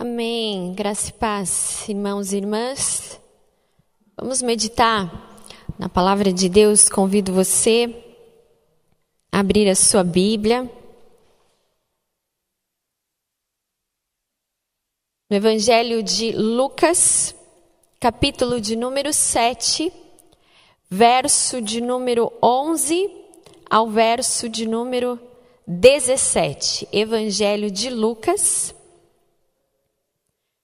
Amém. Graça e paz, irmãos e irmãs. Vamos meditar na palavra de Deus. Convido você a abrir a sua Bíblia. No Evangelho de Lucas, capítulo de número 7, verso de número 11 ao verso de número 17. Evangelho de Lucas,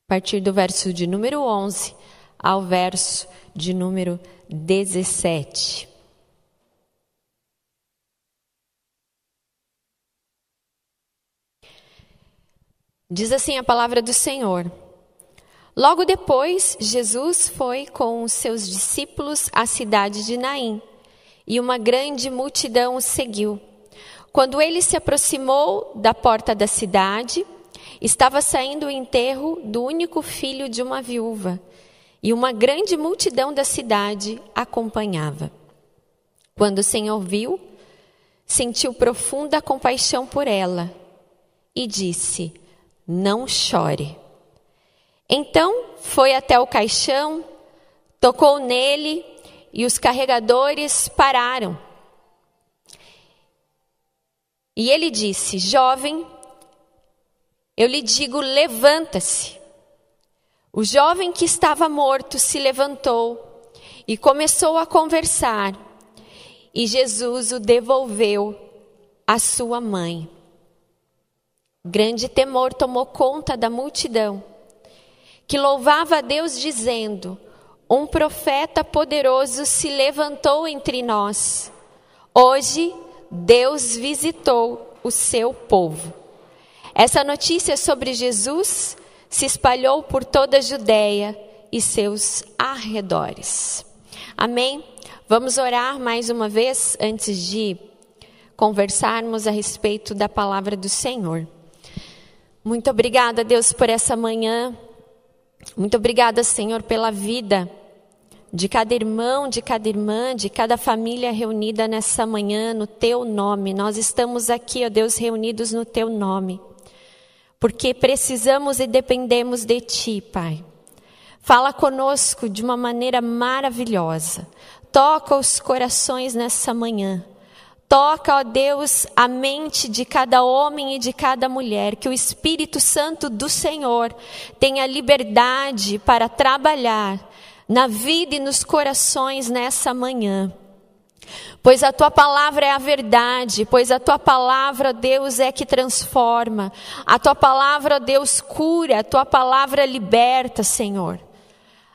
a partir do verso de número 11 ao verso de número 17. Diz assim a palavra do Senhor. Logo depois, Jesus foi com os seus discípulos à cidade de Naim, e uma grande multidão o seguiu. Quando ele se aproximou da porta da cidade, estava saindo o enterro do único filho de uma viúva, e uma grande multidão da cidade acompanhava. Quando o Senhor viu, sentiu profunda compaixão por ela e disse: Não chore. Então foi até o caixão, tocou nele e os carregadores pararam. E ele disse: Jovem, eu lhe digo, levanta-se. O jovem que estava morto se levantou e começou a conversar, e Jesus o devolveu à sua mãe. Grande temor tomou conta da multidão, que louvava a Deus, dizendo: Um profeta poderoso se levantou entre nós. Hoje, Deus visitou o seu povo. Essa notícia sobre Jesus se espalhou por toda a Judéia e seus arredores. Amém? Vamos orar mais uma vez antes de conversarmos a respeito da palavra do Senhor. Muito obrigada, Deus, por essa manhã. Muito obrigada, Senhor, pela vida de cada irmão, de cada irmã, de cada família reunida nessa manhã no teu nome. Nós estamos aqui, ó Deus, reunidos no teu nome porque precisamos e dependemos de Ti, Pai. Fala conosco de uma maneira maravilhosa. Toca os corações nessa manhã. Toca, ó Deus, a mente de cada homem e de cada mulher, que o Espírito Santo do Senhor tenha liberdade para trabalhar na vida e nos corações nessa manhã. Pois a tua palavra é a verdade, pois a tua palavra, Deus, é que transforma. A tua palavra, Deus, cura, a tua palavra liberta, Senhor.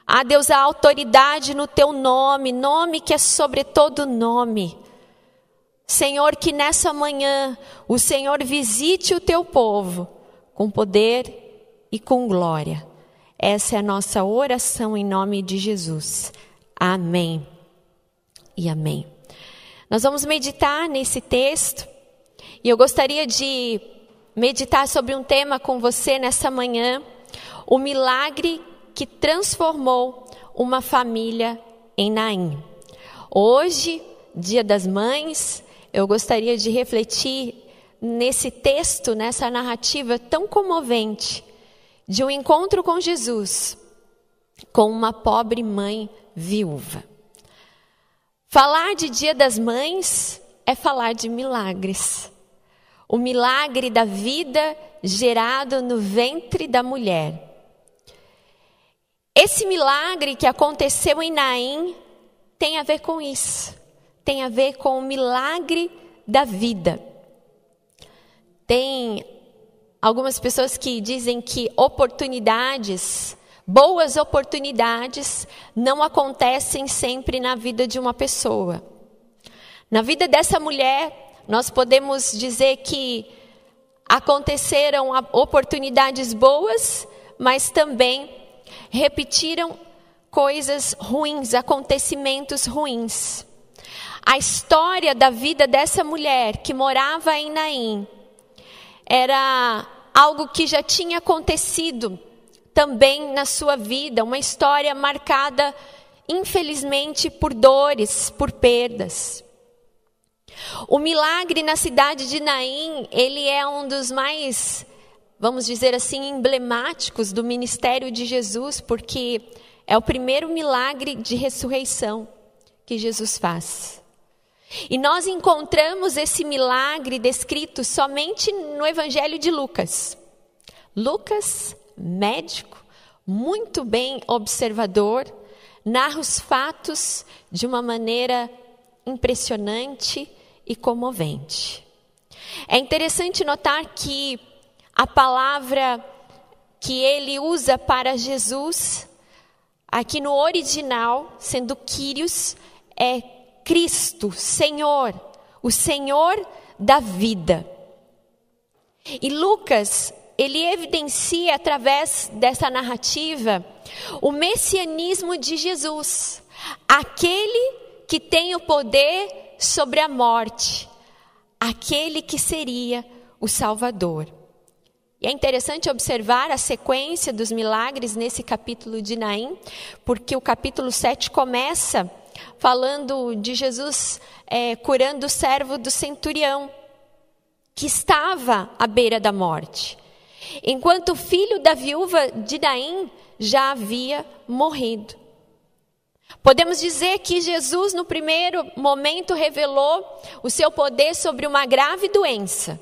Ah, Deus, a autoridade no teu nome, nome que é sobre todo nome. Senhor, que nessa manhã o Senhor visite o teu povo com poder e com glória. Essa é a nossa oração em nome de Jesus. Amém e amém. Nós vamos meditar nesse texto e eu gostaria de meditar sobre um tema com você nessa manhã: o milagre que transformou uma família em Naim. Hoje, Dia das Mães, eu gostaria de refletir nesse texto, nessa narrativa tão comovente de um encontro com Jesus com uma pobre mãe viúva. Falar de Dia das Mães é falar de milagres. O milagre da vida gerado no ventre da mulher. Esse milagre que aconteceu em Naim tem a ver com isso. Tem a ver com o milagre da vida. Tem algumas pessoas que dizem que oportunidades Boas oportunidades não acontecem sempre na vida de uma pessoa. Na vida dessa mulher, nós podemos dizer que aconteceram oportunidades boas, mas também repetiram coisas ruins, acontecimentos ruins. A história da vida dessa mulher que morava em Naim era algo que já tinha acontecido também na sua vida, uma história marcada, infelizmente, por dores, por perdas. O milagre na cidade de Naim, ele é um dos mais vamos dizer assim, emblemáticos do ministério de Jesus, porque é o primeiro milagre de ressurreição que Jesus faz. E nós encontramos esse milagre descrito somente no Evangelho de Lucas. Lucas, médico, muito bem observador, narra os fatos de uma maneira impressionante e comovente. É interessante notar que a palavra que ele usa para Jesus, aqui no original, sendo Quírios, é Cristo, Senhor, o Senhor da vida. E Lucas, ele evidencia através dessa narrativa o messianismo de Jesus, aquele que tem o poder sobre a morte, aquele que seria o Salvador. E é interessante observar a sequência dos milagres nesse capítulo de Naim, porque o capítulo 7 começa falando de Jesus é, curando o servo do centurião, que estava à beira da morte. Enquanto o filho da viúva de Naim já havia morrido. Podemos dizer que Jesus, no primeiro momento, revelou o seu poder sobre uma grave doença.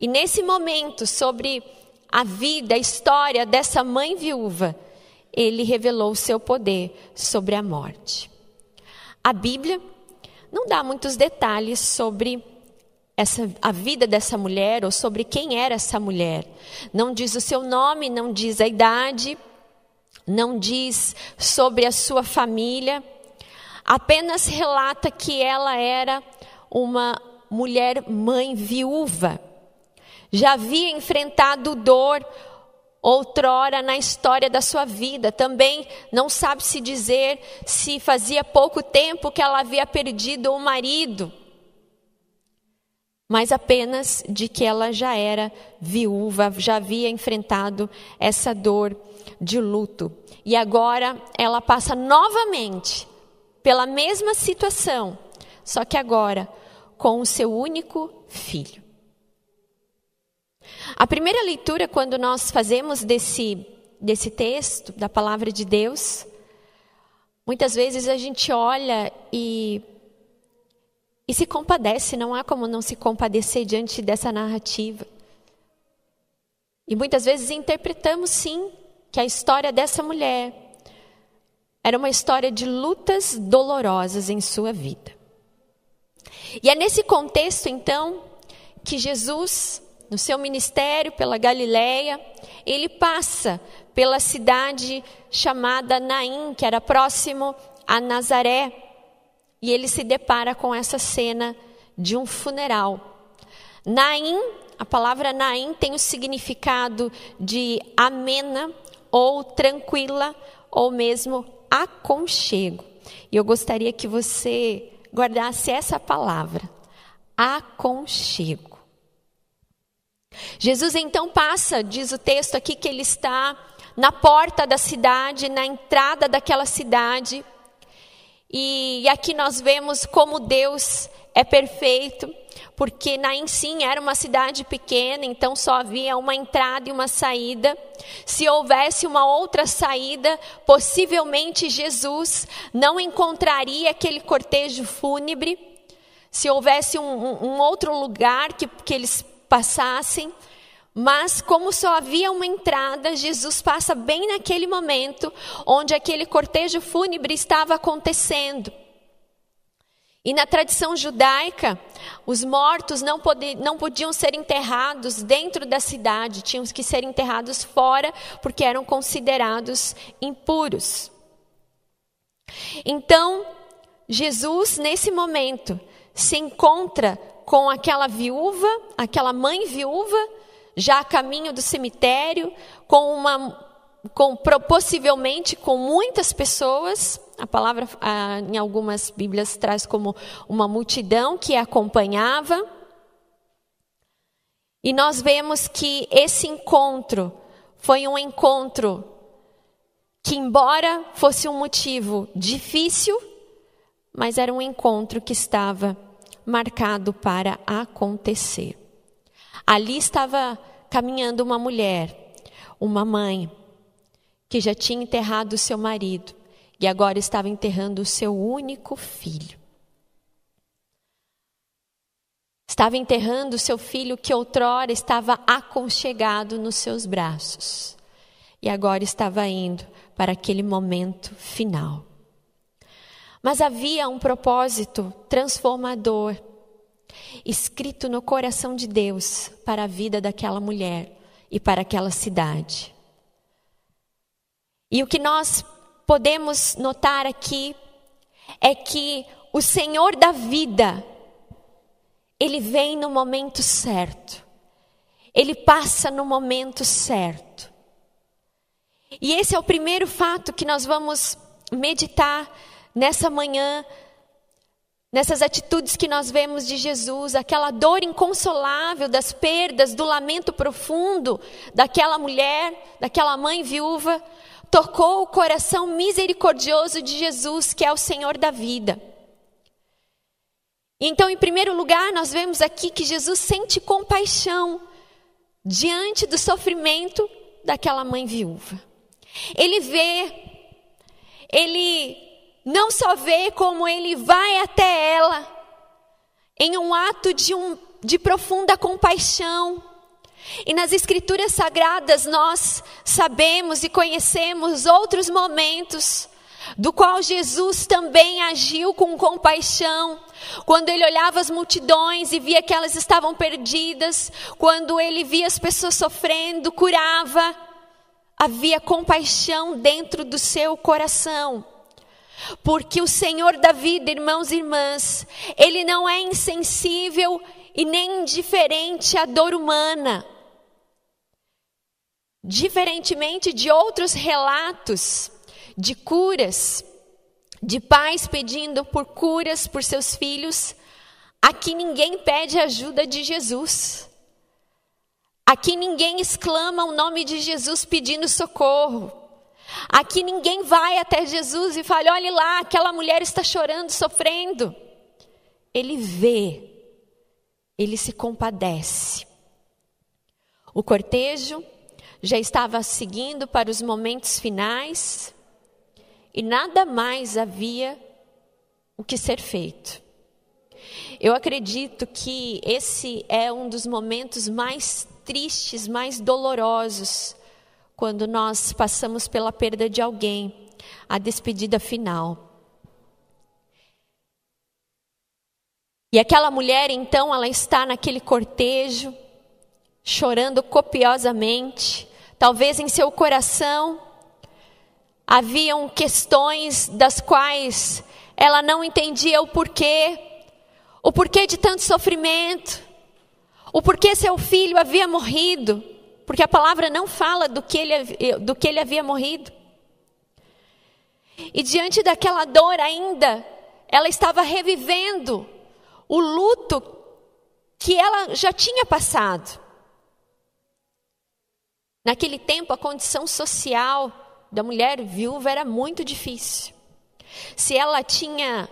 E nesse momento, sobre a vida, a história dessa mãe viúva, ele revelou o seu poder sobre a morte. A Bíblia não dá muitos detalhes sobre essa, a vida dessa mulher ou sobre quem era essa mulher. Não diz o seu nome, não diz a idade, não diz sobre a sua família, apenas relata que ela era uma mulher mãe viúva. Já havia enfrentado dor outrora na história da sua vida. Também não sabe se dizer se fazia pouco tempo que ela havia perdido o marido mas apenas de que ela já era viúva, já havia enfrentado essa dor de luto. E agora ela passa novamente pela mesma situação, só que agora com o seu único filho. A primeira leitura, quando nós fazemos desse, desse texto, da palavra de Deus, muitas vezes a gente olha e e se compadece, não há como não se compadecer diante dessa narrativa. E muitas vezes interpretamos sim que a história dessa mulher era uma história de lutas dolorosas em sua vida. E é nesse contexto então que Jesus, no seu ministério pela Galileia, ele passa pela cidade chamada Naim, que era próximo a Nazaré. E ele se depara com essa cena de um funeral. Naim, a palavra Naim tem o significado de amena ou tranquila ou mesmo aconchego. E eu gostaria que você guardasse essa palavra, aconchego. Jesus então passa, diz o texto aqui, que ele está na porta da cidade, na entrada daquela cidade, e aqui nós vemos como Deus é perfeito, porque Naim sim era uma cidade pequena, então só havia uma entrada e uma saída. Se houvesse uma outra saída, possivelmente Jesus não encontraria aquele cortejo fúnebre. Se houvesse um, um, outro lugar que, que eles passassem, mas, como só havia uma entrada, Jesus passa bem naquele momento onde aquele cortejo fúnebre estava acontecendo. E na tradição judaica, os mortos não, não podiam ser enterrados dentro da cidade, tinham que ser enterrados fora, porque eram considerados impuros. Então, Jesus, nesse momento, se encontra com aquela viúva, aquela mãe viúva, já a caminho do cemitério, com uma com, possivelmente com muitas pessoas. A palavra ah, em algumas Bíblias traz como uma multidão que a acompanhava. E nós vemos que esse encontro foi um encontro que, embora fosse um motivo difícil, mas era um encontro que estava marcado para acontecer. Ali estava caminhando uma mulher, uma mãe, que já tinha enterrado seu marido e agora estava enterrando o seu único filho. Estava enterrando seu filho que outrora estava aconchegado nos seus braços e agora estava indo para aquele momento final. Mas havia um propósito transformador escrito no coração de Deus para a vida daquela mulher e para aquela cidade. E o que nós podemos notar aqui é que o Senhor da vida ele vem no momento certo. Ele passa no momento certo. E esse é o primeiro fato que nós vamos meditar nessa manhã, nessas atitudes que nós vemos de Jesus, aquela dor inconsolável das perdas, do lamento profundo daquela mulher, daquela mãe viúva, tocou o coração misericordioso de Jesus, que é o Senhor da vida. Então, em primeiro lugar, nós vemos aqui que Jesus sente compaixão diante do sofrimento daquela mãe viúva. Ele vê, ele não só vê como ele vai até ela em um ato de, um, de profunda compaixão. E nas Escrituras Sagradas nós sabemos e conhecemos outros momentos do qual Jesus também agiu com compaixão, quando ele olhava as multidões e via que elas estavam perdidas, quando ele via as pessoas sofrendo, curava, havia compaixão dentro do seu coração. Porque o Senhor da vida, irmãos e irmãs, ele não é insensível e nem indiferente à dor humana. Diferentemente de outros relatos de curas, de pais pedindo por curas por seus filhos, aqui ninguém pede ajuda de Jesus. Aqui ninguém exclama o nome de Jesus pedindo socorro. Aqui ninguém vai até Jesus e fala: olhe lá, aquela mulher está chorando, sofrendo. Ele vê, ele se compadece. O cortejo já estava seguindo para os momentos finais e nada mais havia o que ser feito. Eu acredito que esse é um dos momentos mais tristes, mais dolorosos, quando nós passamos pela perda de alguém, a despedida final. E aquela mulher, então, ela está naquele cortejo, chorando copiosamente, talvez em seu coração Haviam questões das quais ela não entendia o porquê, o porquê de tanto sofrimento, o porquê seu filho havia morrido, porque a palavra não fala do que ele, do que ele havia morrido. E diante daquela dor ainda, ela estava revivendo o luto que ela já tinha passado. Naquele tempo, a condição social da mulher viúva era muito difícil. Se ela tinha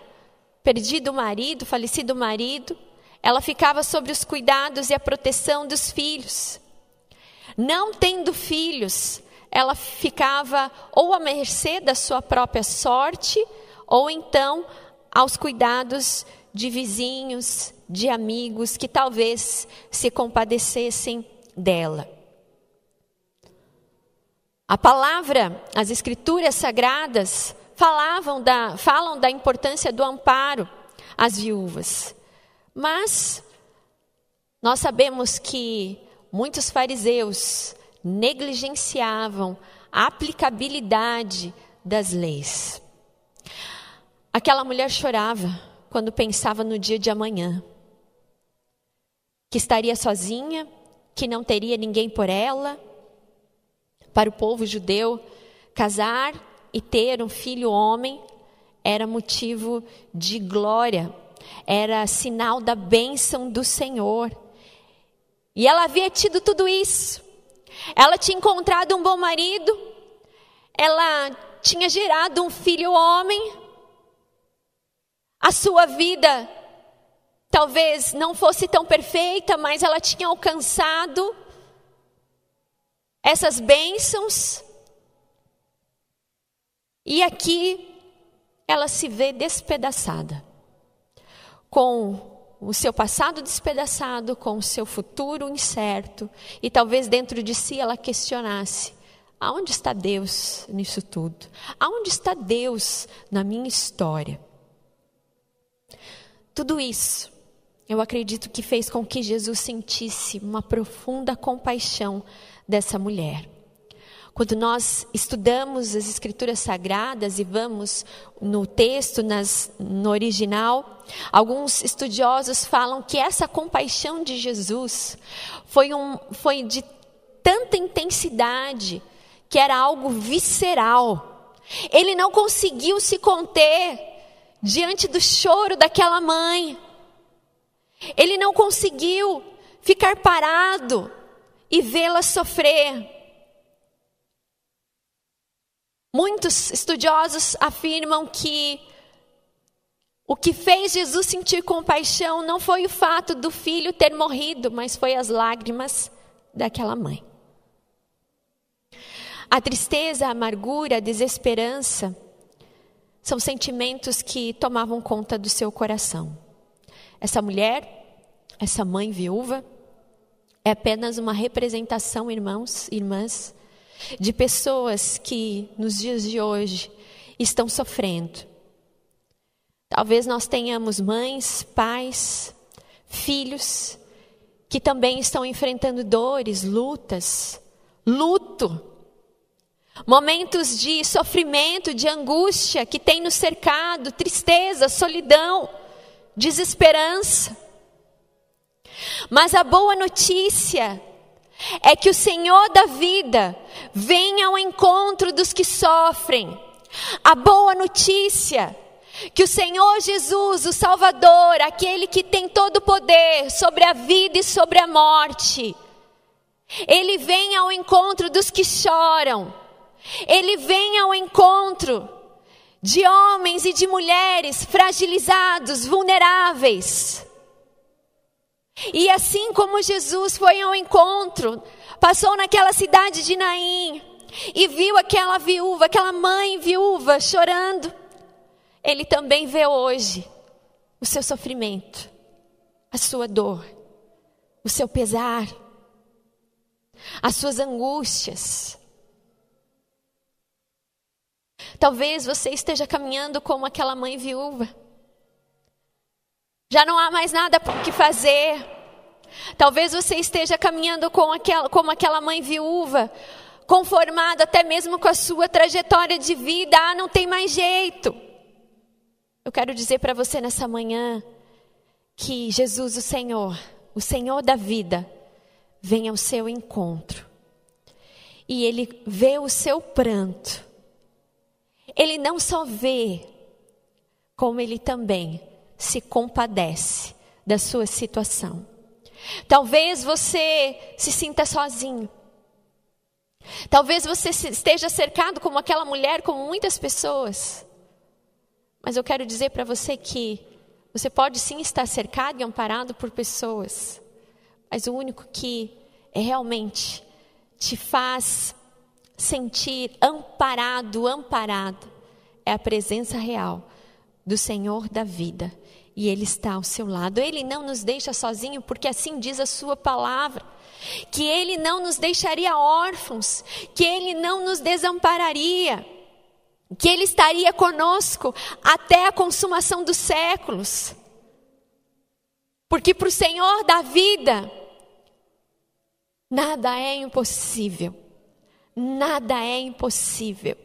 perdido o marido, falecido o marido, ela ficava sobre os cuidados e a proteção dos filhos. Não tendo filhos, ela ficava ou à mercê da sua própria sorte, ou então aos cuidados de vizinhos, de amigos que talvez se compadecessem dela. A palavra, as escrituras sagradas falavam da, falam da importância do amparo às viúvas. Mas nós sabemos que muitos fariseus negligenciavam a aplicabilidade das leis. Aquela mulher chorava quando pensava no dia de amanhã, que estaria sozinha, que não teria ninguém por ela para o povo judeu, casar e ter um filho homem era motivo de glória, era sinal da bênção do Senhor. E ela havia tido tudo isso. Ela tinha encontrado um bom marido, ela tinha gerado um filho homem. A sua vida talvez não fosse tão perfeita, mas ela tinha alcançado essas bênçãos, e aqui ela se vê despedaçada, com o seu passado despedaçado, com o seu futuro incerto, e talvez dentro de si ela questionasse: aonde está Deus nisso tudo? Aonde está Deus na minha história? Tudo isso, eu acredito que fez com que Jesus sentisse uma profunda compaixão dessa mulher. Quando nós estudamos as Escrituras Sagradas e vamos no texto, nas, no original, alguns estudiosos falam que essa compaixão de Jesus foi, um, foi de tanta intensidade que era algo visceral. Ele não conseguiu se conter diante do choro daquela mãe. Ele não conseguiu ficar parado e vê-la sofrer. Muitos estudiosos afirmam que o que fez Jesus sentir compaixão não foi o fato do filho ter morrido, mas foi as lágrimas daquela mãe. A tristeza, a amargura, a desesperança são sentimentos que tomavam conta do seu coração. Essa mulher, essa mãe viúva, é apenas uma representação, irmãos, irmãs, de pessoas que nos dias de hoje estão sofrendo. Talvez nós tenhamos mães, pais, filhos que também estão enfrentando dores, lutas, luto, momentos de sofrimento, de angústia que tem nos cercado, tristeza, solidão, desesperança. Mas a boa notícia é que o Senhor da vida venha ao encontro dos que sofrem. A boa notícia que o Senhor Jesus, o Salvador, aquele que tem todo o poder sobre a vida e sobre a morte, ele vem ao encontro dos que choram. Ele vem ao encontro de homens e de mulheres fragilizados, vulneráveis. E assim como Jesus foi ao encontro, passou naquela cidade de Naim e viu aquela viúva, aquela mãe viúva chorando, ele também vê hoje o seu sofrimento, a sua dor, o seu pesar, as suas angústias. Talvez você esteja caminhando como aquela mãe viúva já não há mais nada que fazer. Talvez você esteja caminhando com aquela, como aquela mãe viúva, conformada até mesmo com a sua trajetória de vida. Ah, não tem mais jeito. Eu quero dizer para você nessa manhã que Jesus, o Senhor, o Senhor da vida, vem ao seu encontro. E ele vê o seu pranto. Ele não só vê, como ele também se compadece da sua situação. Talvez você se sinta sozinho. Talvez você esteja cercado como aquela mulher, como muitas pessoas. Mas eu quero dizer para você que você pode sim estar cercado e amparado por pessoas, mas o único que é realmente te faz sentir amparado, amparado, é a presença real do Senhor da vida e Ele está ao seu lado. Ele não nos deixa sozinho, porque assim diz a Sua palavra. Que Ele não nos deixaria órfãos, que Ele não nos desampararia, que Ele estaria conosco até a consumação dos séculos. Porque para o Senhor da vida, nada é impossível. Nada é impossível.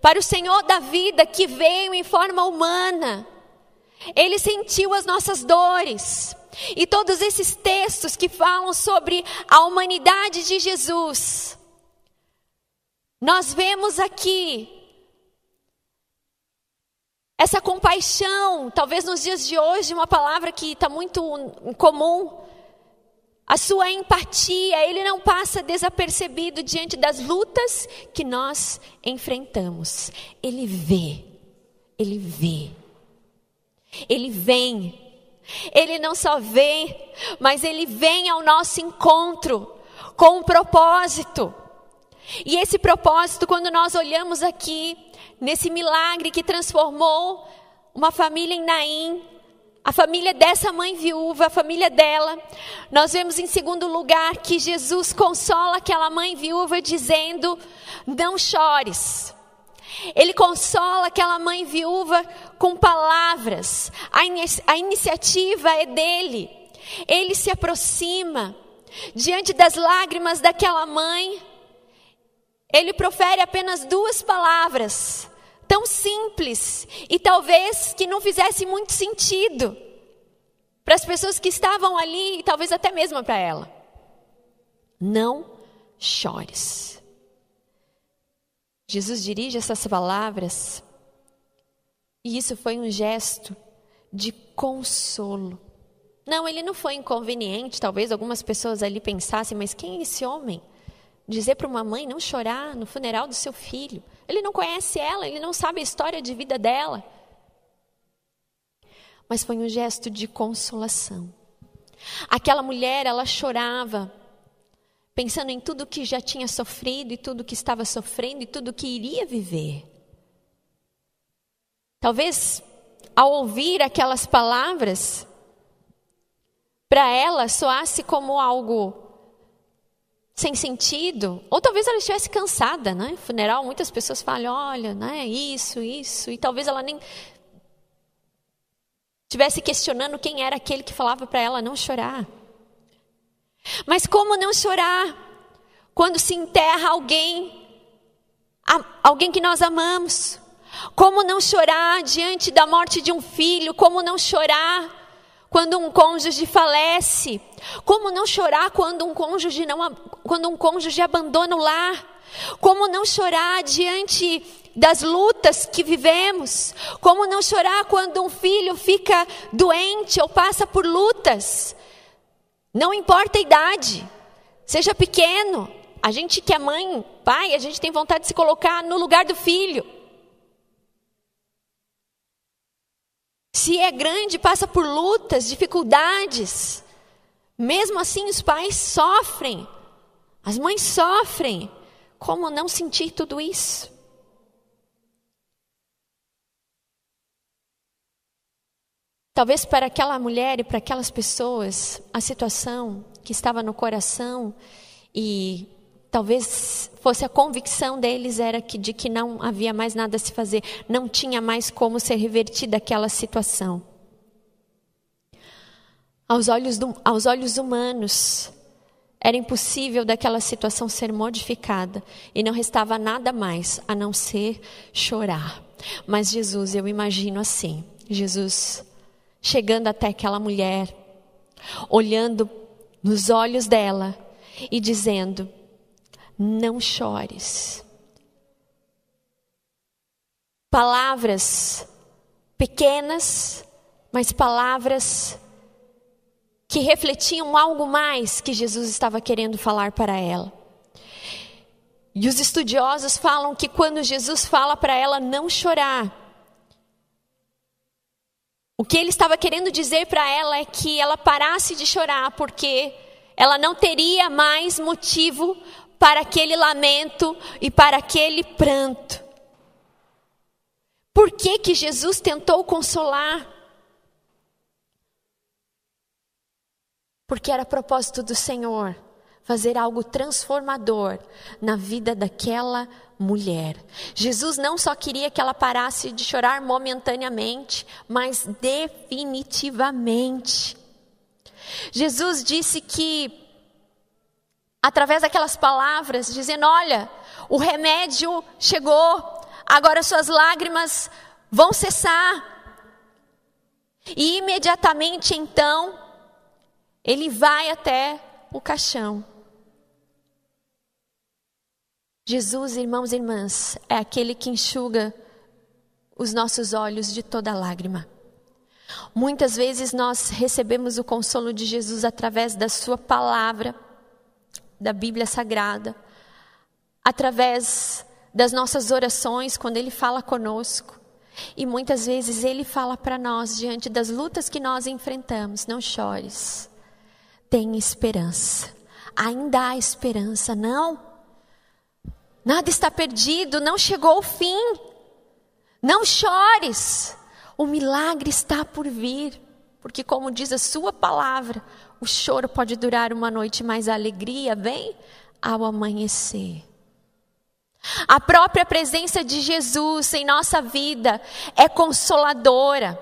Para o Senhor da vida que veio em forma humana, ele sentiu as nossas dores. E todos esses textos que falam sobre a humanidade de Jesus, nós vemos aqui essa compaixão, talvez nos dias de hoje, uma palavra que está muito comum, a sua empatia, ele não passa desapercebido diante das lutas que nós enfrentamos. Ele vê, ele vê. Ele vem. Ele não só vem, mas ele vem ao nosso encontro com um propósito. E esse propósito, quando nós olhamos aqui, nesse milagre que transformou uma família em Naim, a família dessa mãe viúva, a família dela, nós vemos em segundo lugar que Jesus consola aquela mãe viúva dizendo: Não chores. Ele consola aquela mãe viúva com palavras, a, in a iniciativa é dele. Ele se aproxima diante das lágrimas daquela mãe ele profere apenas duas palavras, tão simples e talvez que não fizesse muito sentido para as pessoas que estavam ali e talvez até mesmo para ela. Não chores. Jesus dirige essas palavras e isso foi um gesto de consolo. Não, ele não foi inconveniente, talvez algumas pessoas ali pensassem, mas quem é esse homem? dizer para uma mãe não chorar no funeral do seu filho. Ele não conhece ela, ele não sabe a história de vida dela. Mas foi um gesto de consolação. Aquela mulher, ela chorava, pensando em tudo que já tinha sofrido e tudo que estava sofrendo e tudo que iria viver. Talvez ao ouvir aquelas palavras, para ela soasse como algo sem sentido, ou talvez ela estivesse cansada, né? Funeral, muitas pessoas falam, olha, né, isso, isso, e talvez ela nem estivesse questionando quem era aquele que falava para ela não chorar. Mas como não chorar quando se enterra alguém, alguém que nós amamos? Como não chorar diante da morte de um filho? Como não chorar quando um cônjuge falece? Como não chorar quando um cônjuge não quando um cônjuge abandona o lar? Como não chorar diante das lutas que vivemos? Como não chorar quando um filho fica doente ou passa por lutas? Não importa a idade, seja pequeno. A gente que é mãe, pai, a gente tem vontade de se colocar no lugar do filho. Se é grande, passa por lutas, dificuldades. Mesmo assim, os pais sofrem, as mães sofrem. Como não sentir tudo isso? Talvez para aquela mulher e para aquelas pessoas, a situação que estava no coração e talvez fosse a convicção deles era que de que não havia mais nada a se fazer, não tinha mais como ser revertida aquela situação. Aos olhos, do, aos olhos humanos, era impossível daquela situação ser modificada e não restava nada mais a não ser chorar. Mas Jesus, eu imagino assim, Jesus chegando até aquela mulher, olhando nos olhos dela e dizendo: não chores. Palavras pequenas, mas palavras que refletiam algo mais que Jesus estava querendo falar para ela. E os estudiosos falam que quando Jesus fala para ela não chorar, o que ele estava querendo dizer para ela é que ela parasse de chorar, porque ela não teria mais motivo para aquele lamento e para aquele pranto. Por que, que Jesus tentou consolar? Porque era propósito do Senhor fazer algo transformador na vida daquela mulher. Jesus não só queria que ela parasse de chorar momentaneamente, mas definitivamente. Jesus disse que através daquelas palavras, dizendo: Olha, o remédio chegou, agora suas lágrimas vão cessar. E imediatamente então, ele vai até o caixão. Jesus, irmãos e irmãs, é aquele que enxuga os nossos olhos de toda lágrima. Muitas vezes nós recebemos o consolo de Jesus através da Sua palavra da Bíblia Sagrada, através das nossas orações, quando Ele fala conosco. E muitas vezes Ele fala para nós, diante das lutas que nós enfrentamos: não chores, tenha esperança. ainda há esperança. Não. Nada está perdido, não chegou o fim. Não chores. O milagre está por vir. Porque, como diz a sua palavra, o choro pode durar uma noite, mas a alegria vem ao amanhecer. A própria presença de Jesus em nossa vida é consoladora.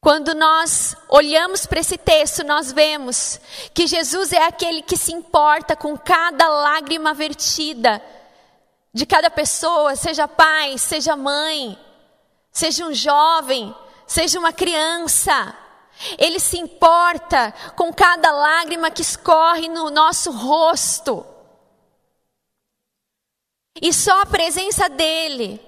Quando nós olhamos para esse texto, nós vemos que Jesus é aquele que se importa com cada lágrima vertida de cada pessoa, seja pai, seja mãe, seja um jovem, seja uma criança. Ele se importa com cada lágrima que escorre no nosso rosto. E só a presença dele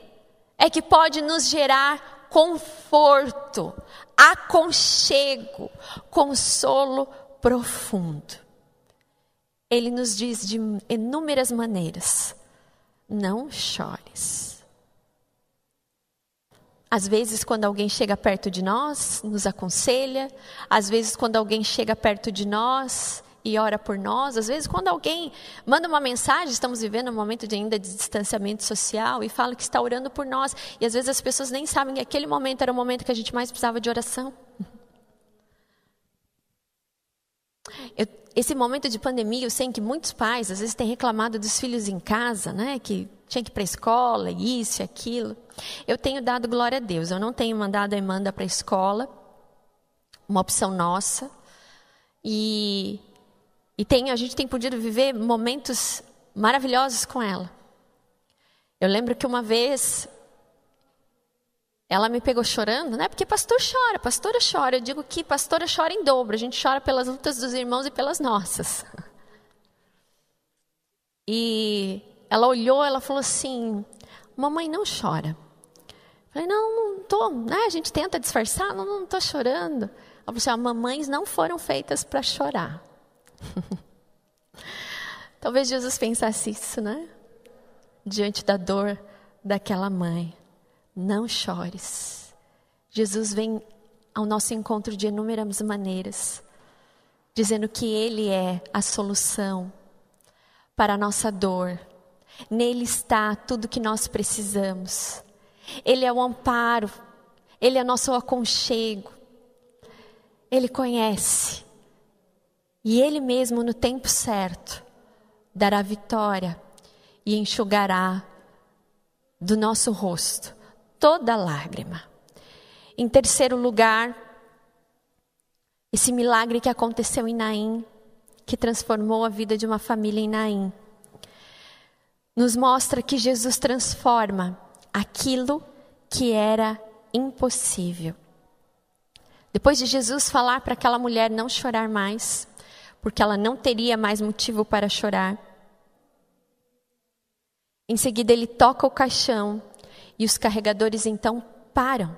é que pode nos gerar conforto, aconchego, consolo profundo. Ele nos diz de inúmeras maneiras: não chores. Às vezes, quando alguém chega perto de nós, nos aconselha. Às vezes, quando alguém chega perto de nós e ora por nós. Às vezes, quando alguém manda uma mensagem, estamos vivendo um momento de ainda de distanciamento social e fala que está orando por nós. E às vezes as pessoas nem sabem que aquele momento era o momento que a gente mais precisava de oração. Eu, esse momento de pandemia, eu sei que muitos pais às vezes têm reclamado dos filhos em casa, né? Que tinha que ir para a escola, isso e aquilo. Eu tenho dado glória a Deus. Eu não tenho mandado a Amanda para a escola, uma opção nossa. E e tem, a gente tem podido viver momentos maravilhosos com ela. Eu lembro que uma vez ela me pegou chorando, né? Porque pastor chora, pastora chora. Eu digo que pastora chora em dobro. A gente chora pelas lutas dos irmãos e pelas nossas. E ela olhou, ela falou assim: "Mamãe não chora". Eu falei: "Não, não tô, né? A gente tenta disfarçar, não, não tô chorando". Ela falou assim: "Mamães não foram feitas para chorar". Talvez Jesus pensasse isso, né? Diante da dor daquela mãe. Não chores. Jesus vem ao nosso encontro de inúmeras maneiras, dizendo que Ele é a solução para a nossa dor. Nele está tudo que nós precisamos. Ele é o amparo, Ele é nosso aconchego. Ele conhece e Ele mesmo, no tempo certo, dará vitória e enxugará do nosso rosto toda lágrima. Em terceiro lugar, esse milagre que aconteceu em Naim, que transformou a vida de uma família em Naim, nos mostra que Jesus transforma aquilo que era impossível. Depois de Jesus falar para aquela mulher não chorar mais, porque ela não teria mais motivo para chorar. Em seguida, ele toca o caixão e os carregadores então param.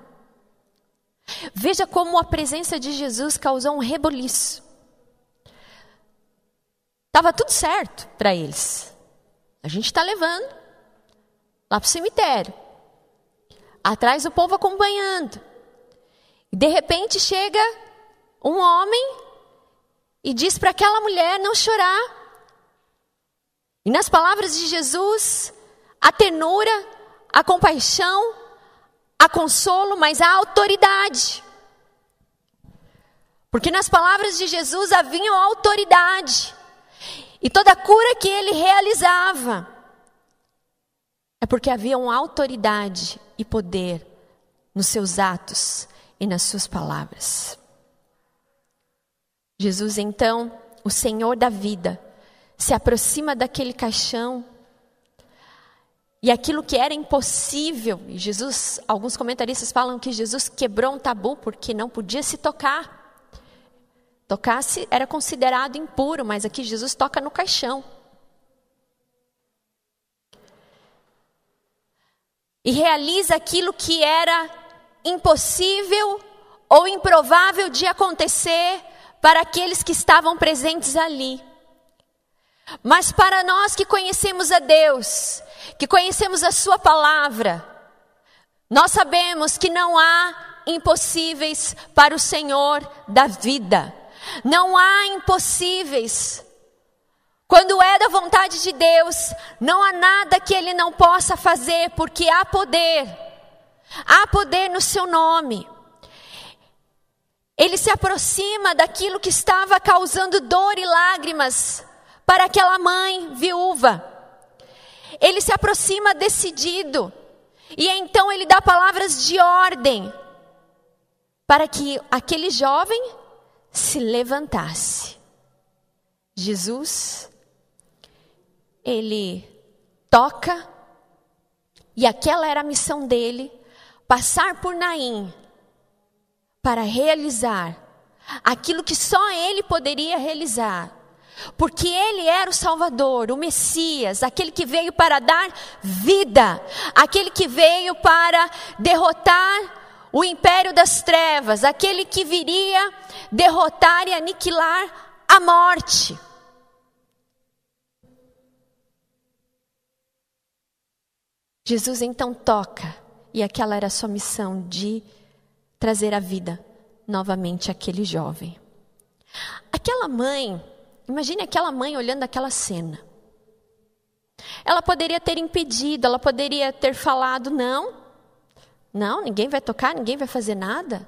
Veja como a presença de Jesus causou um reboliço. Estava tudo certo para eles. A gente está levando lá para o cemitério. Atrás o povo acompanhando. De repente chega um homem e diz para aquela mulher não chorar. E nas palavras de Jesus, a ternura, a compaixão, a consolo, mas a autoridade. Porque nas palavras de Jesus havia autoridade. E toda cura que ele realizava é porque havia uma autoridade e poder nos seus atos e nas suas palavras. Jesus, então, o Senhor da vida, se aproxima daquele caixão e aquilo que era impossível, e Jesus, alguns comentaristas falam que Jesus quebrou um tabu porque não podia se tocar. Tocasse era considerado impuro, mas aqui Jesus toca no caixão. E realiza aquilo que era impossível ou improvável de acontecer para aqueles que estavam presentes ali. Mas para nós que conhecemos a Deus, que conhecemos a Sua palavra, nós sabemos que não há impossíveis para o Senhor da vida, não há impossíveis Quando é da vontade de Deus, não há nada que Ele não possa fazer, porque há poder. Há poder no seu nome. Ele se aproxima daquilo que estava causando dor e lágrimas para aquela mãe viúva. Ele se aproxima decidido. E então ele dá palavras de ordem para que aquele jovem se levantasse. Jesus, ele toca, e aquela era a missão dele, passar por Naim, para realizar aquilo que só ele poderia realizar. Porque ele era o Salvador, o Messias, aquele que veio para dar vida, aquele que veio para derrotar o império das trevas, aquele que viria derrotar e aniquilar a morte. Jesus então toca, e aquela era a sua missão de trazer a vida novamente àquele jovem. Aquela mãe, imagine aquela mãe olhando aquela cena. Ela poderia ter impedido, ela poderia ter falado: não, não, ninguém vai tocar, ninguém vai fazer nada.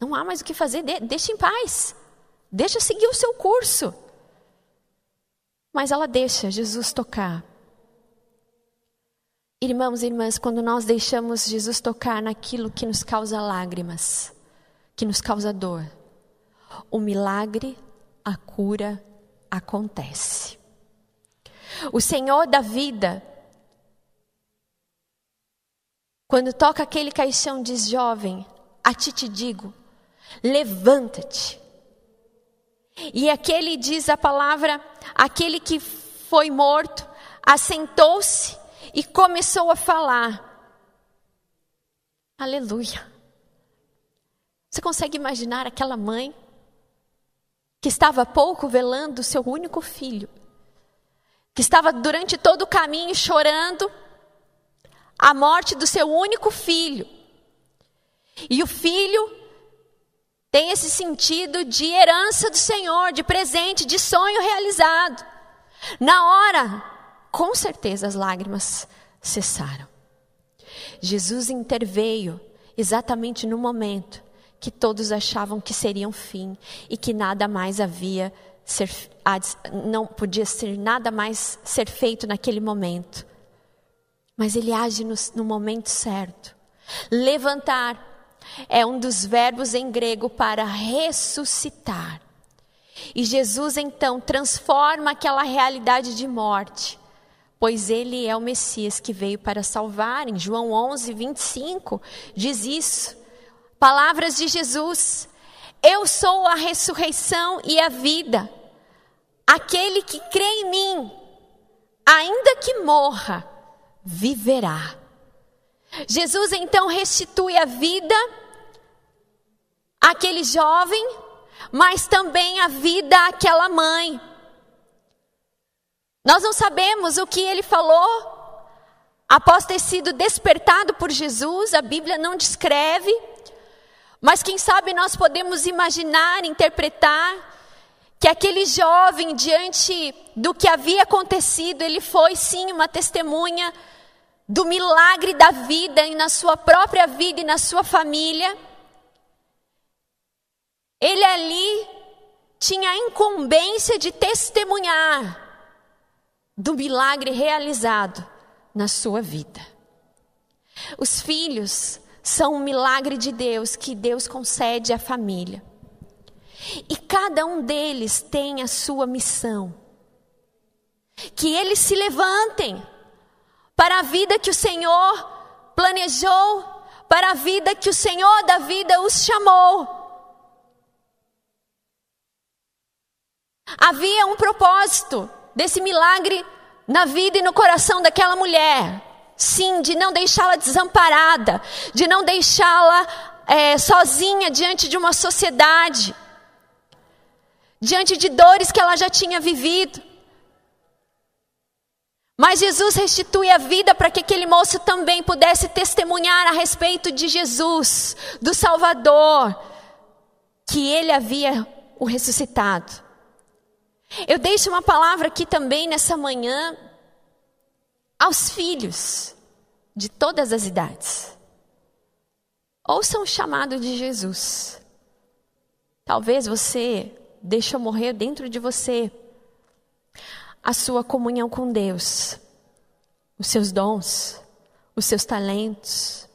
Não há mais o que fazer, de, deixa em paz. Deixa seguir o seu curso. Mas ela deixa Jesus tocar. Irmãos e irmãs, quando nós deixamos Jesus tocar naquilo que nos causa lágrimas, que nos causa dor, o milagre, a cura acontece. O Senhor da vida quando toca aquele caixão, diz: Jovem, a ti te digo, levanta-te. E aquele diz a palavra, aquele que foi morto, assentou-se e começou a falar. Aleluia. Você consegue imaginar aquela mãe que estava pouco velando o seu único filho, que estava durante todo o caminho chorando, a morte do seu único filho. E o filho tem esse sentido de herança do Senhor, de presente, de sonho realizado. Na hora, com certeza as lágrimas cessaram. Jesus interveio exatamente no momento que todos achavam que seria um fim e que nada mais havia ser, não podia ser nada mais ser feito naquele momento mas ele age no, no momento certo. Levantar é um dos verbos em grego para ressuscitar. E Jesus então transforma aquela realidade de morte, pois ele é o Messias que veio para salvar. Em João 11, 25, diz isso. Palavras de Jesus: Eu sou a ressurreição e a vida. Aquele que crê em mim, ainda que morra, viverá. Jesus então restitui a vida àquele jovem, mas também a vida àquela mãe. Nós não sabemos o que ele falou após ter sido despertado por Jesus, a Bíblia não descreve, mas quem sabe nós podemos imaginar, interpretar que aquele jovem, diante do que havia acontecido, ele foi sim uma testemunha do milagre da vida e na sua própria vida e na sua família. Ele ali tinha a incumbência de testemunhar do milagre realizado na sua vida. Os filhos são um milagre de Deus que Deus concede à família. E cada um deles tem a sua missão. Que eles se levantem para a vida que o Senhor planejou, para a vida que o Senhor da vida os chamou. Havia um propósito desse milagre na vida e no coração daquela mulher. Sim, de não deixá-la desamparada, de não deixá-la é, sozinha diante de uma sociedade, diante de dores que ela já tinha vivido. Mas Jesus restitui a vida para que aquele moço também pudesse testemunhar a respeito de Jesus, do Salvador, que ele havia o ressuscitado. Eu deixo uma palavra aqui também nessa manhã aos filhos de todas as idades. Ouçam o chamado de Jesus. Talvez você deixou morrer dentro de você a sua comunhão com Deus, os seus dons, os seus talentos.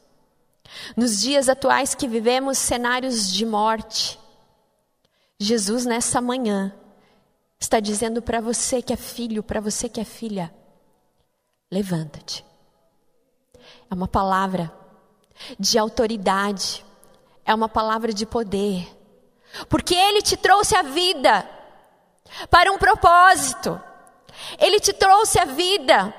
Nos dias atuais que vivemos cenários de morte, Jesus nessa manhã está dizendo para você que é filho, para você que é filha, levanta-te. É uma palavra de autoridade, é uma palavra de poder, porque Ele te trouxe a vida para um propósito, Ele te trouxe a vida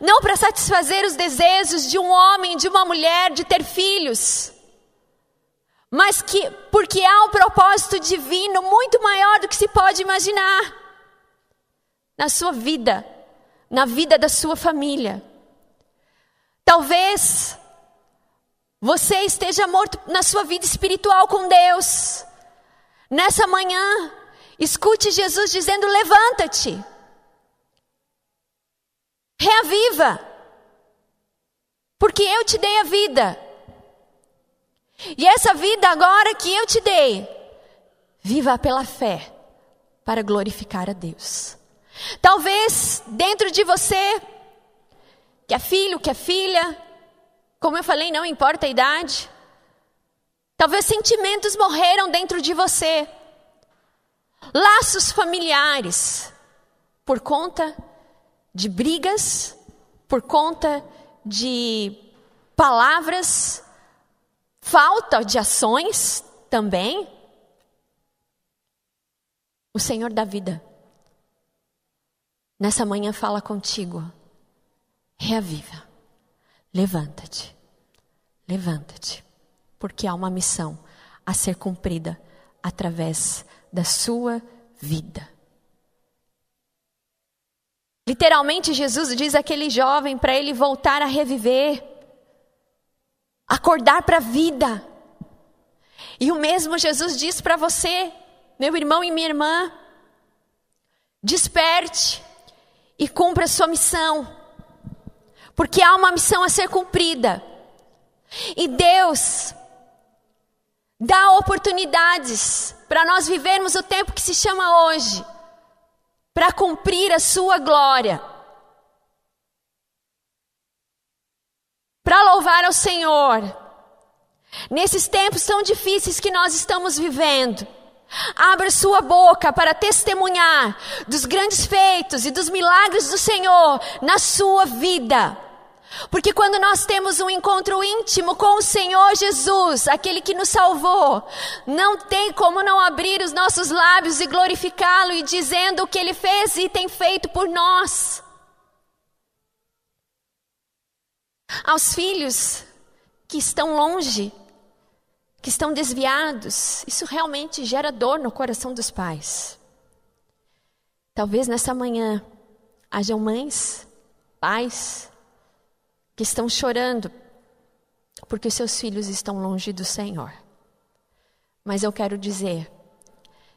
não para satisfazer os desejos de um homem, de uma mulher, de ter filhos, mas que porque há um propósito divino muito maior do que se pode imaginar na sua vida, na vida da sua família. Talvez você esteja morto na sua vida espiritual com Deus. Nessa manhã, escute Jesus dizendo: levanta-te, reaviva, porque eu te dei a vida. E essa vida agora que eu te dei, viva pela fé, para glorificar a Deus. Talvez dentro de você, que é filho, que é filha, como eu falei, não importa a idade. Talvez sentimentos morreram dentro de você. Laços familiares por conta de brigas, por conta de palavras, falta de ações também. O Senhor da vida, nessa manhã fala contigo, reaviva. Levanta-te, levanta-te, porque há uma missão a ser cumprida através da sua vida. Literalmente, Jesus diz àquele jovem para ele voltar a reviver, acordar para a vida. E o mesmo Jesus diz para você, meu irmão e minha irmã: desperte e cumpra a sua missão porque há uma missão a ser cumprida. E Deus dá oportunidades para nós vivermos o tempo que se chama hoje, para cumprir a sua glória. Para louvar ao Senhor. Nesses tempos tão difíceis que nós estamos vivendo. Abra sua boca para testemunhar dos grandes feitos e dos milagres do Senhor na sua vida. Porque quando nós temos um encontro íntimo com o Senhor Jesus, aquele que nos salvou, não tem como não abrir os nossos lábios e glorificá-lo e dizendo o que ele fez e tem feito por nós. Aos filhos que estão longe, que estão desviados, isso realmente gera dor no coração dos pais. Talvez nessa manhã hajam mães, pais, que estão chorando porque seus filhos estão longe do Senhor. Mas eu quero dizer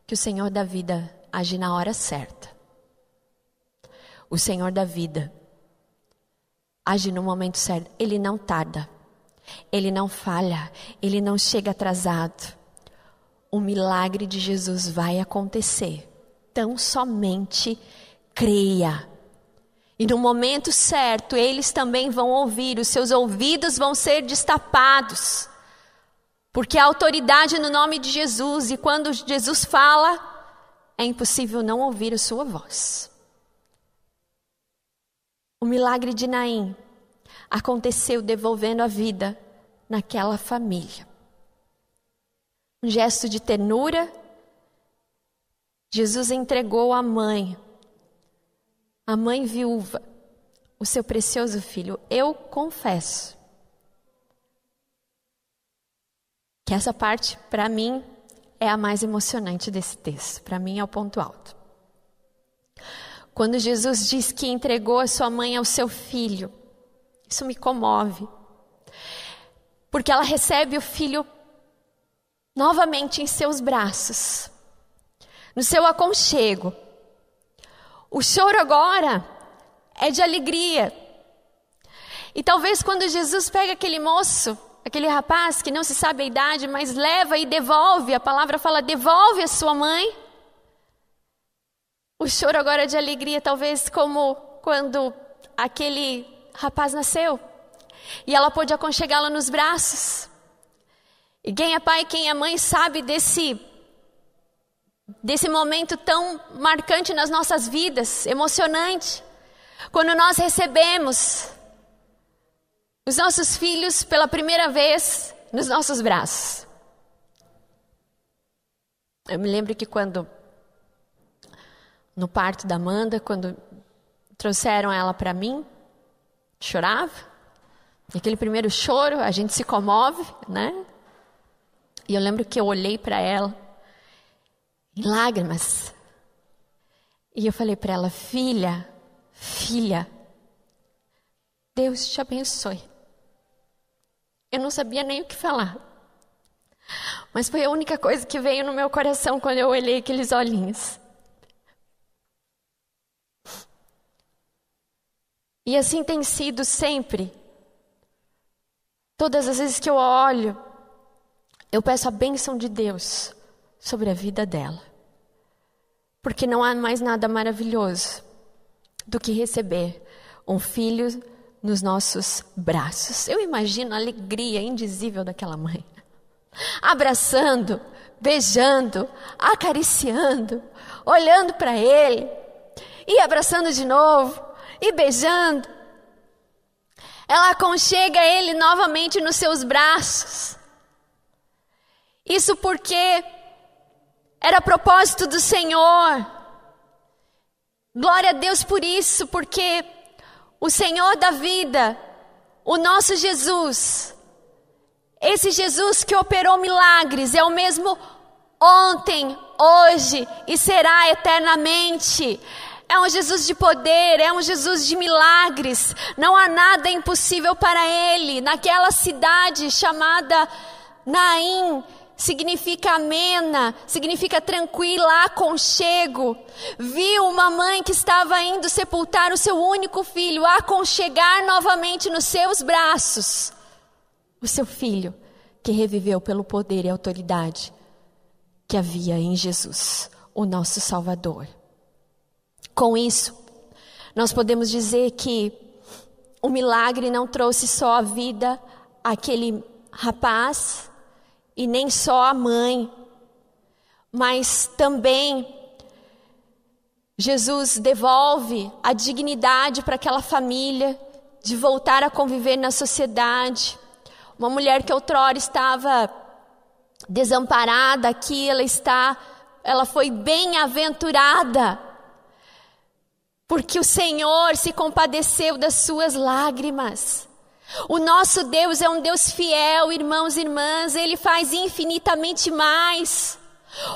que o Senhor da vida age na hora certa. O Senhor da vida age no momento certo. Ele não tarda. Ele não falha. Ele não chega atrasado. O milagre de Jesus vai acontecer. Tão somente creia. E no momento certo, eles também vão ouvir, os seus ouvidos vão ser destapados. Porque a autoridade no nome de Jesus, e quando Jesus fala, é impossível não ouvir a sua voz. O milagre de Naim aconteceu devolvendo a vida naquela família. Um gesto de ternura, Jesus entregou a mãe a mãe viúva, o seu precioso filho. Eu confesso que essa parte, para mim, é a mais emocionante desse texto. Para mim, é o ponto alto. Quando Jesus diz que entregou a sua mãe ao seu filho, isso me comove. Porque ela recebe o filho novamente em seus braços, no seu aconchego O choro agora é de alegria. E talvez quando Jesus pega aquele moço, aquele rapaz que não se sabe a idade, mas leva e devolve, a palavra fala: devolve a sua mãe. O choro agora é de alegria, talvez como quando aquele rapaz nasceu e ela pôde aconchegá-lo nos braços. E quem é pai, quem é mãe sabe desse desse momento tão marcante nas nossas vidas, emocionante, quando nós recebemos os nossos filhos pela primeira vez nos nossos braços. Eu me lembro que quando no parto da Amanda, quando trouxeram ela para mim, chorava. Aquele primeiro choro, a gente se comove, né? E eu lembro que eu olhei para ela em lágrimas. E eu falei para ela: "Filha, filha, Deus te abençoe". Eu não sabia nem o que falar. Mas foi a única coisa que veio no meu coração quando eu olhei aqueles olhinhos. E assim tem sido sempre. Todas as vezes que eu olho, eu peço a bênção de Deus sobre a vida dela. Porque não há mais nada maravilhoso do que receber um filho nos nossos braços. Eu imagino a alegria indizível daquela mãe. Abraçando, beijando, acariciando, olhando para ele e abraçando de novo e beijando. Ela aconchega ele novamente nos seus braços. Isso porque era propósito do Senhor. Glória a Deus por isso, porque o Senhor da vida, o nosso Jesus, esse Jesus que operou milagres, é o mesmo ontem, hoje e será eternamente. É um Jesus de poder, é um Jesus de milagres. Não há nada impossível para ele. Naquela cidade chamada Naim, significa amena, significa tranquila, aconchego. Viu uma mãe que estava indo sepultar o seu único filho, aconchegar novamente nos seus braços o seu filho, que reviveu pelo poder e autoridade que havia em Jesus, o nosso Salvador. Com isso, nós podemos dizer que o milagre não trouxe só a vida àquele rapaz e nem só a mãe, mas também Jesus devolve a dignidade para aquela família de voltar a conviver na sociedade. Uma mulher que outrora estava desamparada, aqui ela está, ela foi bem-aventurada porque o Senhor se compadeceu das suas lágrimas. O nosso Deus é um Deus fiel, irmãos e irmãs, ele faz infinitamente mais.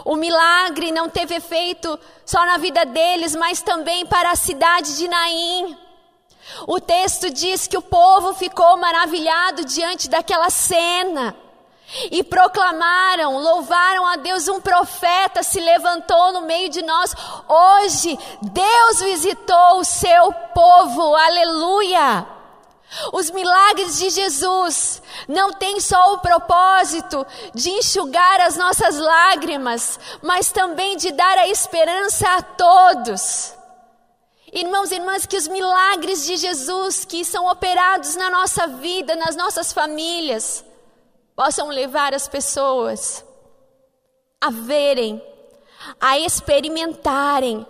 O milagre não teve efeito só na vida deles, mas também para a cidade de Naim. O texto diz que o povo ficou maravilhado diante daquela cena e proclamaram, louvaram a Deus, um profeta se levantou no meio de nós. Hoje, Deus visitou o seu povo, aleluia. Os milagres de Jesus não têm só o propósito de enxugar as nossas lágrimas, mas também de dar a esperança a todos. Irmãos e irmãs, que os milagres de Jesus que são operados na nossa vida, nas nossas famílias, possam levar as pessoas a verem, a experimentarem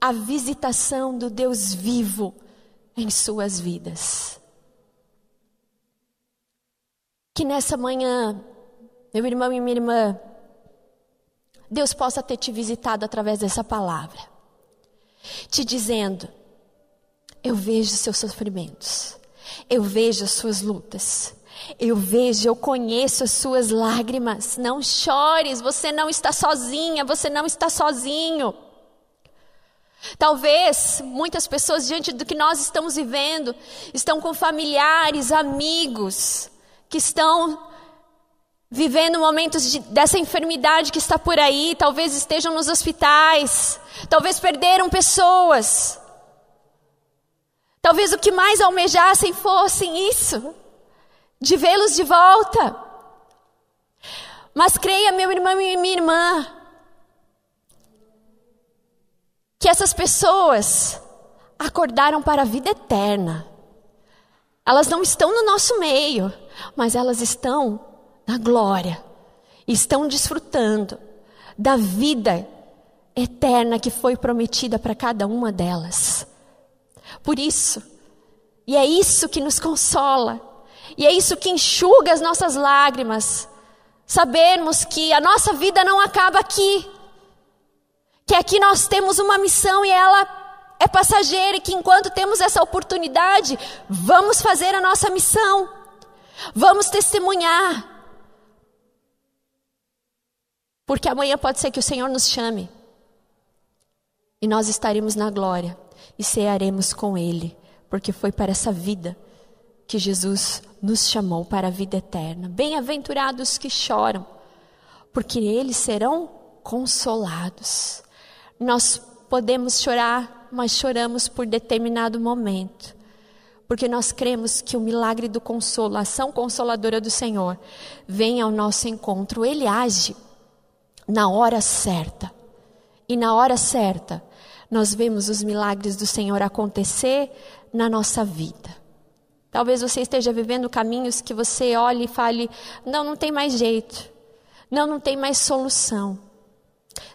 a visitação do Deus vivo em suas vidas. Que nessa manhã, meu irmão e minha irmã, Deus possa ter te visitado através dessa palavra, te dizendo: Eu vejo seus sofrimentos, eu vejo as suas lutas, eu vejo, eu conheço as suas lágrimas. Não chores, você não está sozinha, você não está sozinho. Talvez muitas pessoas, diante do que nós estamos vivendo, estão com familiares, amigos, que estão vivendo momentos de, dessa enfermidade que está por aí, talvez estejam nos hospitais, talvez perderam pessoas. Talvez o que mais almejassem fossem isso, de vê-los de volta. Mas creia, meu irmão e minha irmã, que essas pessoas acordaram para a vida eterna. Elas não estão no nosso meio, mas elas estão na glória, estão desfrutando da vida eterna que foi prometida para cada uma delas. Por isso, e é isso que nos consola, e é isso que enxuga as nossas lágrimas, sabermos que a nossa vida não acaba aqui, que aqui nós temos uma missão e ela é passageira, e que enquanto temos essa oportunidade, vamos fazer a nossa missão, vamos testemunhar. Porque amanhã pode ser que o Senhor nos chame. E nós estaremos na glória e cearemos com Ele, porque foi para essa vida que Jesus nos chamou para a vida eterna. Bem-aventurados que choram, porque eles serão consolados. Nós podemos chorar, mas choramos por determinado momento, porque nós cremos que o milagre do consolo, a ação consoladora do Senhor, vem ao nosso encontro. Ele age na hora certa. E na hora certa, nós vemos os milagres do Senhor acontecer na nossa vida. Talvez você esteja vivendo caminhos que você olhe e fale: não, não tem mais jeito. Não, não tem mais solução.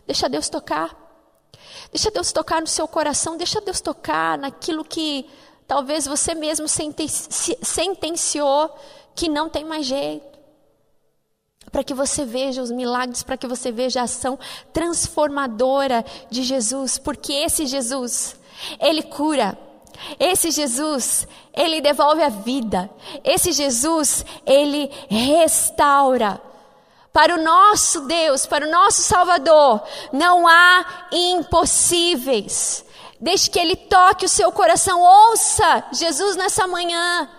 Deixa Deus tocar. Deixa Deus tocar no seu coração. Deixa Deus tocar naquilo que talvez você mesmo sentenciou que não tem mais jeito para que você veja os milagres, para que você veja a ação transformadora de Jesus, porque esse Jesus, ele cura. Esse Jesus, ele devolve a vida. Esse Jesus, ele restaura. Para o nosso Deus, para o nosso Salvador, não há impossíveis. Deixe que ele toque o seu coração. Ouça Jesus nessa manhã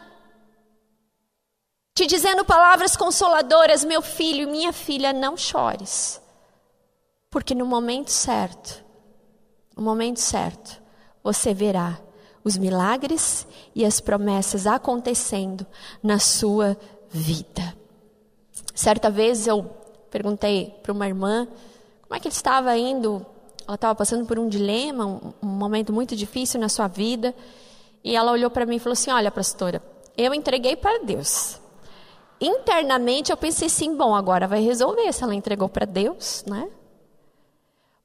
te dizendo palavras consoladoras, meu filho, minha filha, não chores. Porque no momento certo, no momento certo, você verá os milagres e as promessas acontecendo na sua vida. Certa vez eu perguntei para uma irmã como é que ele estava indo, ela estava passando por um dilema, um, um momento muito difícil na sua vida, e ela olhou para mim e falou assim: Olha, pastora, eu entreguei para Deus internamente eu pensei assim, bom, agora vai resolver se ela entregou para Deus, né?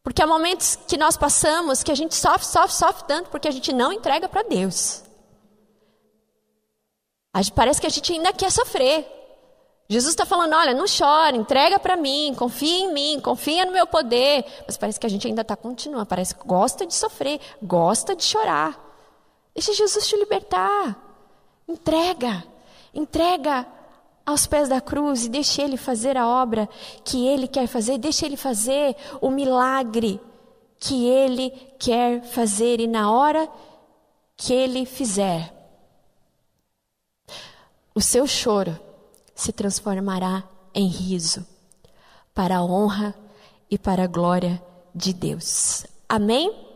Porque há momentos que nós passamos que a gente sofre, sofre, sofre tanto porque a gente não entrega para Deus. Parece que a gente ainda quer sofrer. Jesus está falando: olha, não chora, entrega para mim, confia em mim, confia no meu poder. Mas parece que a gente ainda está continuando, parece que gosta de sofrer, gosta de chorar. Deixa Jesus te libertar. Entrega, entrega aos pés da cruz e deixe Ele fazer a obra que Ele quer fazer, deixe Ele fazer o milagre que Ele quer fazer e na hora que Ele fizer, o seu choro se transformará em riso para a honra e para a glória de Deus. Amém?